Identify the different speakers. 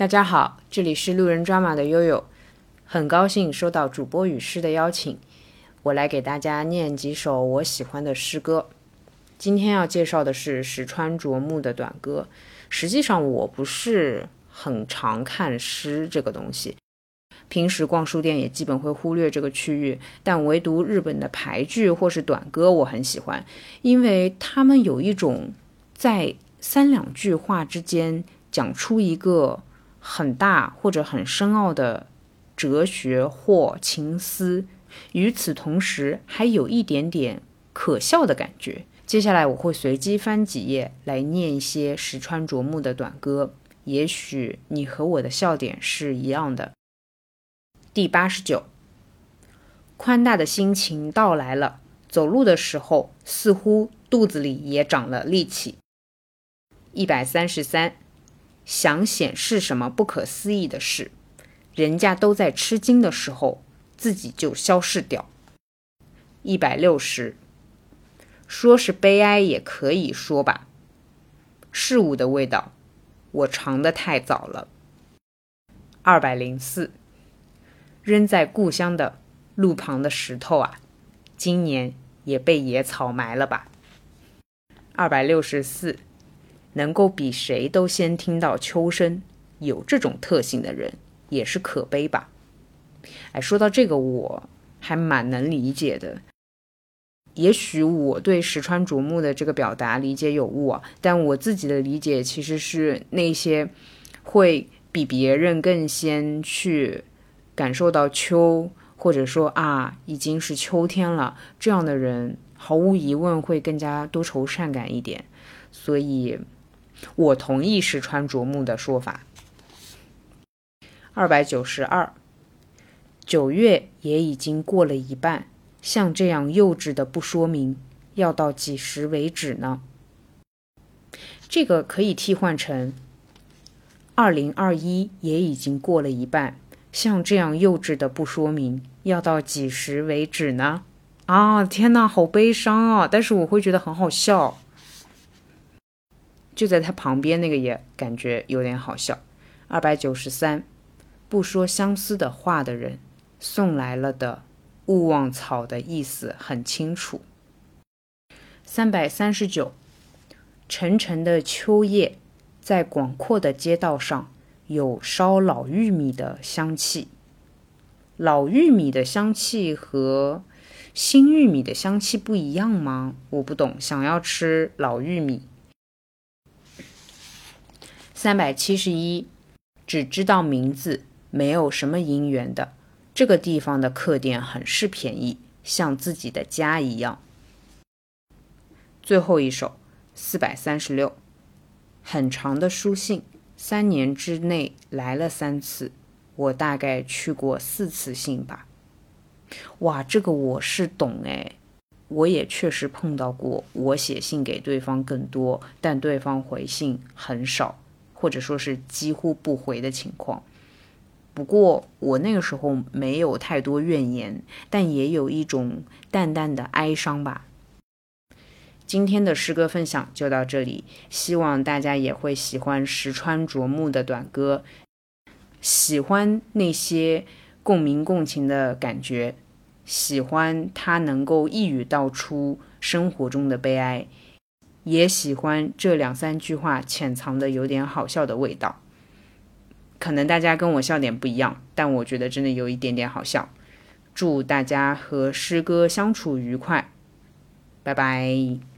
Speaker 1: 大家好，这里是路人抓马的悠悠，很高兴收到主播与诗的邀请，我来给大家念几首我喜欢的诗歌。今天要介绍的是石川啄木的短歌。实际上我不是很常看诗这个东西，平时逛书店也基本会忽略这个区域，但唯独日本的牌剧或是短歌我很喜欢，因为他们有一种在三两句话之间讲出一个。很大或者很深奥的哲学或情思，与此同时还有一点点可笑的感觉。接下来我会随机翻几页来念一些石川啄木的短歌，也许你和我的笑点是一样的。第八十九，宽大的心情到来了，走路的时候似乎肚子里也长了力气。一百三十三。想显示什么不可思议的事，人家都在吃惊的时候，自己就消逝掉。一百六十，说是悲哀也可以说吧。事物的味道，我尝的太早了。二百零四，扔在故乡的路旁的石头啊，今年也被野草埋了吧。二百六十四。能够比谁都先听到秋声，有这种特性的人也是可悲吧？哎，说到这个，我还蛮能理解的。也许我对石川啄木的这个表达理解有误啊，但我自己的理解其实是那些会比别人更先去感受到秋，或者说啊已经是秋天了这样的人，毫无疑问会更加多愁善感一点。所以。我同意石川啄木的说法。二百九十二，九月也已经过了一半，像这样幼稚的不说明，要到几时为止呢？这个可以替换成：二零二一也已经过了一半，像这样幼稚的不说明，要到几时为止呢？啊，天哪，好悲伤啊！但是我会觉得很好笑。就在他旁边那个也感觉有点好笑。二百九十三，不说相思的话的人送来了的勿忘草的意思很清楚。三百三十九，沉沉的秋叶，在广阔的街道上有烧老玉米的香气。老玉米的香气和新玉米的香气不一样吗？我不懂，想要吃老玉米。三百七十一，只知道名字，没有什么姻缘的。这个地方的客店很是便宜，像自己的家一样。最后一首，四百三十六，很长的书信，三年之内来了三次，我大概去过四次信吧。哇，这个我是懂哎，我也确实碰到过，我写信给对方更多，但对方回信很少。或者说是几乎不回的情况。不过我那个时候没有太多怨言，但也有一种淡淡的哀伤吧。今天的诗歌分享就到这里，希望大家也会喜欢石川啄木的短歌，喜欢那些共鸣共情的感觉，喜欢他能够一语道出生活中的悲哀。也喜欢这两三句话潜藏的有点好笑的味道，可能大家跟我笑点不一样，但我觉得真的有一点点好笑。祝大家和诗歌相处愉快，拜拜。